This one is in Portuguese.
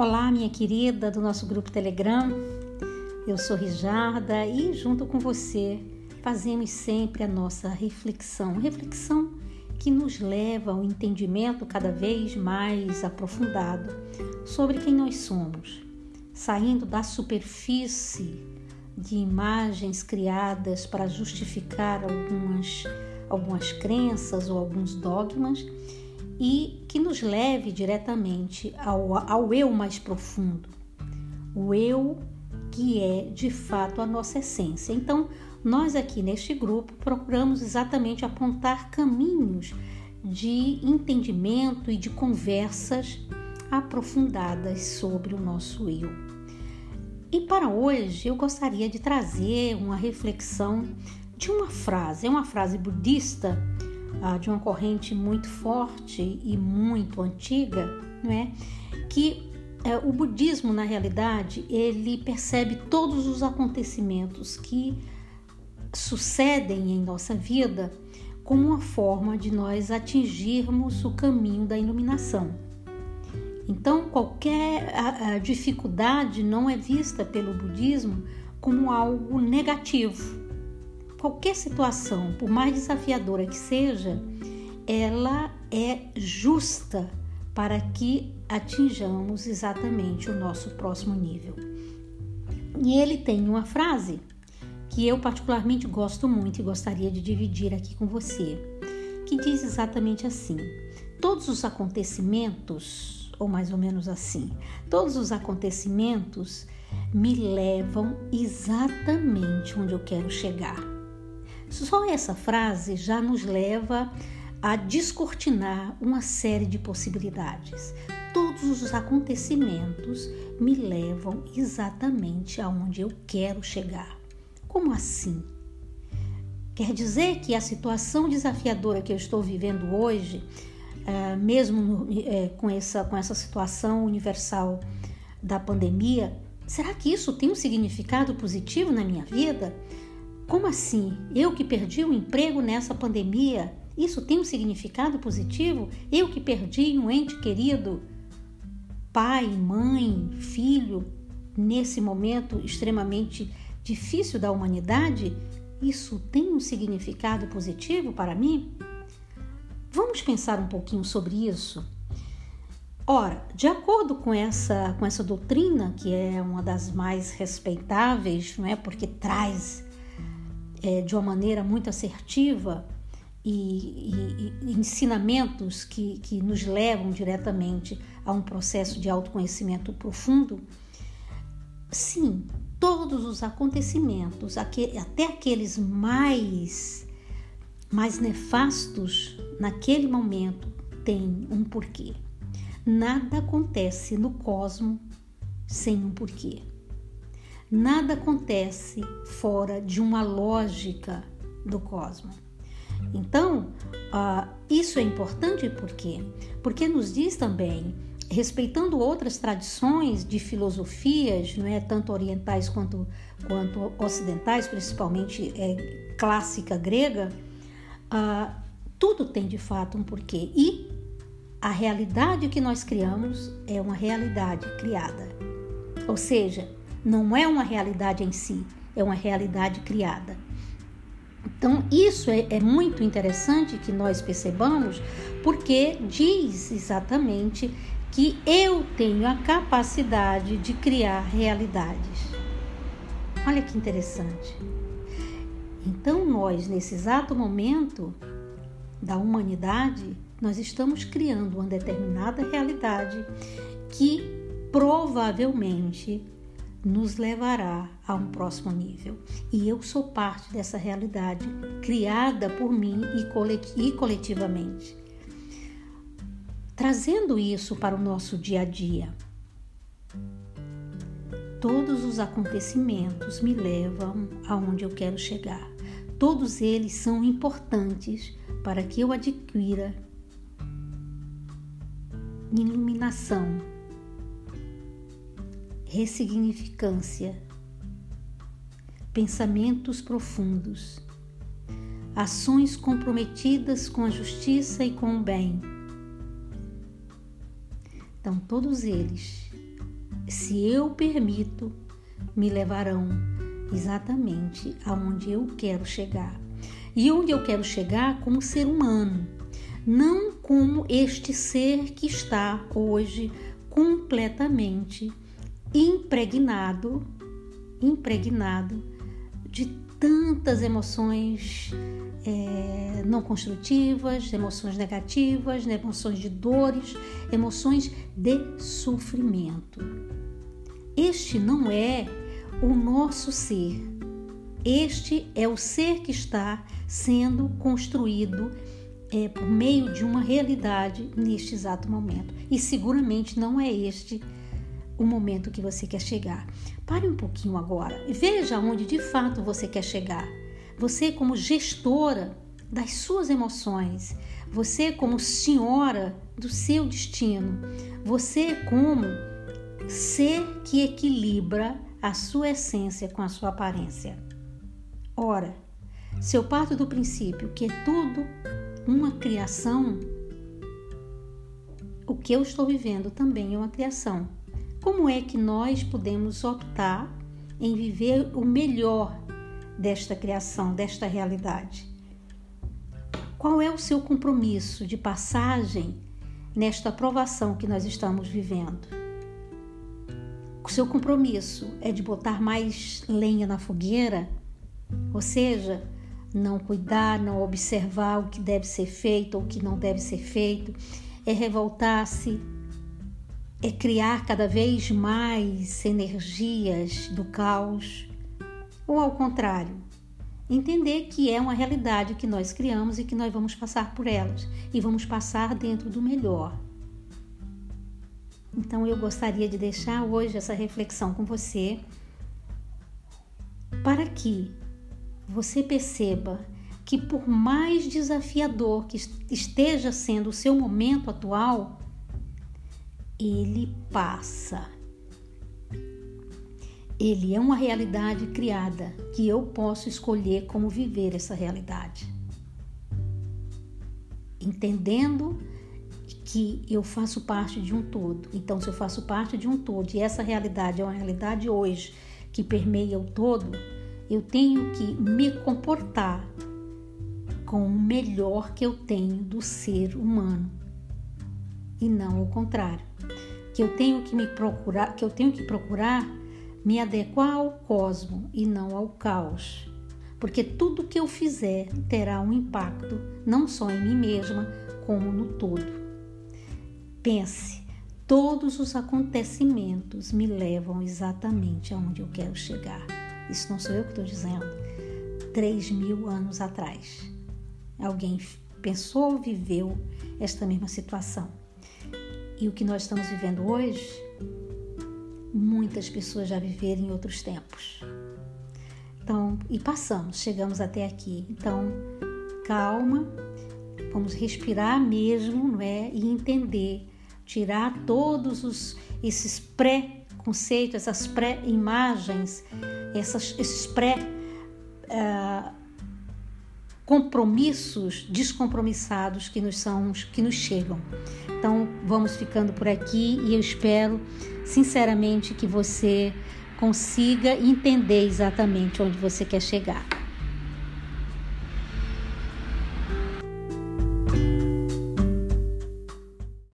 Olá, minha querida do nosso grupo Telegram. Eu sou Rijarda e junto com você fazemos sempre a nossa reflexão, reflexão que nos leva ao entendimento cada vez mais aprofundado sobre quem nós somos, saindo da superfície de imagens criadas para justificar algumas algumas crenças ou alguns dogmas e que nos leve diretamente ao, ao eu mais profundo, o eu que é de fato a nossa essência. Então, nós aqui neste grupo procuramos exatamente apontar caminhos de entendimento e de conversas aprofundadas sobre o nosso eu. E para hoje eu gostaria de trazer uma reflexão de uma frase, é uma frase budista ah, de uma corrente muito forte e muito antiga, não é? Que é, o budismo, na realidade, ele percebe todos os acontecimentos que sucedem em nossa vida como uma forma de nós atingirmos o caminho da iluminação. Então, qualquer a, a dificuldade não é vista pelo budismo como algo negativo, qualquer situação, por mais desafiadora que seja, ela é justa para que atinjamos exatamente o nosso próximo nível. E ele tem uma frase que eu particularmente gosto muito e gostaria de dividir aqui com você, que diz exatamente assim: todos os acontecimentos, ou mais ou menos assim, todos os acontecimentos me levam exatamente onde eu quero chegar. Só essa frase já nos leva a descortinar uma série de possibilidades. Todos os acontecimentos me levam exatamente aonde eu quero chegar. Como assim? Quer dizer que a situação desafiadora que eu estou vivendo hoje, é, mesmo é, com, essa, com essa situação universal da pandemia, será que isso tem um significado positivo na minha vida? Como assim? Eu que perdi o emprego nessa pandemia, isso tem um significado positivo? Eu que perdi um ente querido, pai, mãe, filho, nesse momento extremamente difícil da humanidade, isso tem um significado positivo para mim? Vamos pensar um pouquinho sobre isso? Ora, de acordo com essa, com essa doutrina, que é uma das mais respeitáveis, não é? porque traz é, de uma maneira muito assertiva e, e, e, ensinamentos que, que nos levam diretamente a um processo de autoconhecimento profundo, sim, todos os acontecimentos, até aqueles mais, mais nefastos, naquele momento, têm um porquê. Nada acontece no cosmo sem um porquê. Nada acontece fora de uma lógica do cosmos. Então, uh, isso é importante por quê? Porque nos diz também, respeitando outras tradições de filosofias, não é tanto orientais quanto, quanto ocidentais, principalmente é, clássica grega, uh, tudo tem de fato um porquê. E a realidade que nós criamos é uma realidade criada. Ou seja, não é uma realidade em si, é uma realidade criada. Então, isso é, é, muito interessante que nós percebamos, porque diz exatamente que eu tenho a capacidade de criar realidades. Olha que interessante. Então, nós, nesse exato momento da humanidade, nós estamos criando uma determinada realidade que provavelmente nos levará a um próximo nível. E eu sou parte dessa realidade criada por mim e coletivamente. Trazendo isso para o nosso dia a dia. Todos os acontecimentos me levam aonde eu quero chegar. Todos eles são importantes para que eu adquira iluminação ressignificância, pensamentos profundos, ações comprometidas com a justiça e com o bem. Então, todos eles se eu permito, me levarão exatamente aonde eu quero chegar. E onde eu quero chegar como ser humano, não como este ser que está hoje completamente impregnado, impregnado de tantas emoções é, não construtivas, emoções negativas, emoções de dores, emoções de sofrimento. Este não é o nosso ser. Este é o ser que está sendo construído é, por meio de uma realidade neste exato momento. E seguramente não é este o momento que você quer chegar. Pare um pouquinho agora e veja onde de fato você quer chegar. Você, como gestora das suas emoções, você, como senhora do seu destino, você, como ser que equilibra a sua essência com a sua aparência. Ora, se eu parto do princípio que é tudo uma criação, o que eu estou vivendo também é uma criação. Como é que nós podemos optar em viver o melhor desta criação, desta realidade? Qual é o seu compromisso de passagem nesta aprovação que nós estamos vivendo? O seu compromisso é de botar mais lenha na fogueira, ou seja, não cuidar, não observar o que deve ser feito ou o que não deve ser feito, é revoltar-se, é criar cada vez mais energias do caos, ou ao contrário, entender que é uma realidade que nós criamos e que nós vamos passar por elas e vamos passar dentro do melhor. Então eu gostaria de deixar hoje essa reflexão com você para que você perceba que, por mais desafiador que esteja sendo o seu momento atual, ele passa. Ele é uma realidade criada que eu posso escolher como viver essa realidade. Entendendo que eu faço parte de um todo. Então, se eu faço parte de um todo e essa realidade é uma realidade hoje que permeia o todo, eu tenho que me comportar com o melhor que eu tenho do ser humano e não o contrário. Que eu tenho que me procurar, que eu tenho que procurar me adequar ao cosmo e não ao caos. Porque tudo que eu fizer terá um impacto não só em mim mesma, como no todo. Pense, todos os acontecimentos me levam exatamente aonde eu quero chegar isso não sou eu que estou dizendo, 3 mil anos atrás. Alguém pensou, viveu esta mesma situação. E o que nós estamos vivendo hoje, muitas pessoas já viveram em outros tempos. Então, e passamos, chegamos até aqui. Então, calma, vamos respirar mesmo, não é? E entender, tirar todos os, esses pré-conceitos, essas pré-imagens esses pré uh, compromissos descompromissados que nos são que nos chegam. Então vamos ficando por aqui e eu espero sinceramente que você consiga entender exatamente onde você quer chegar.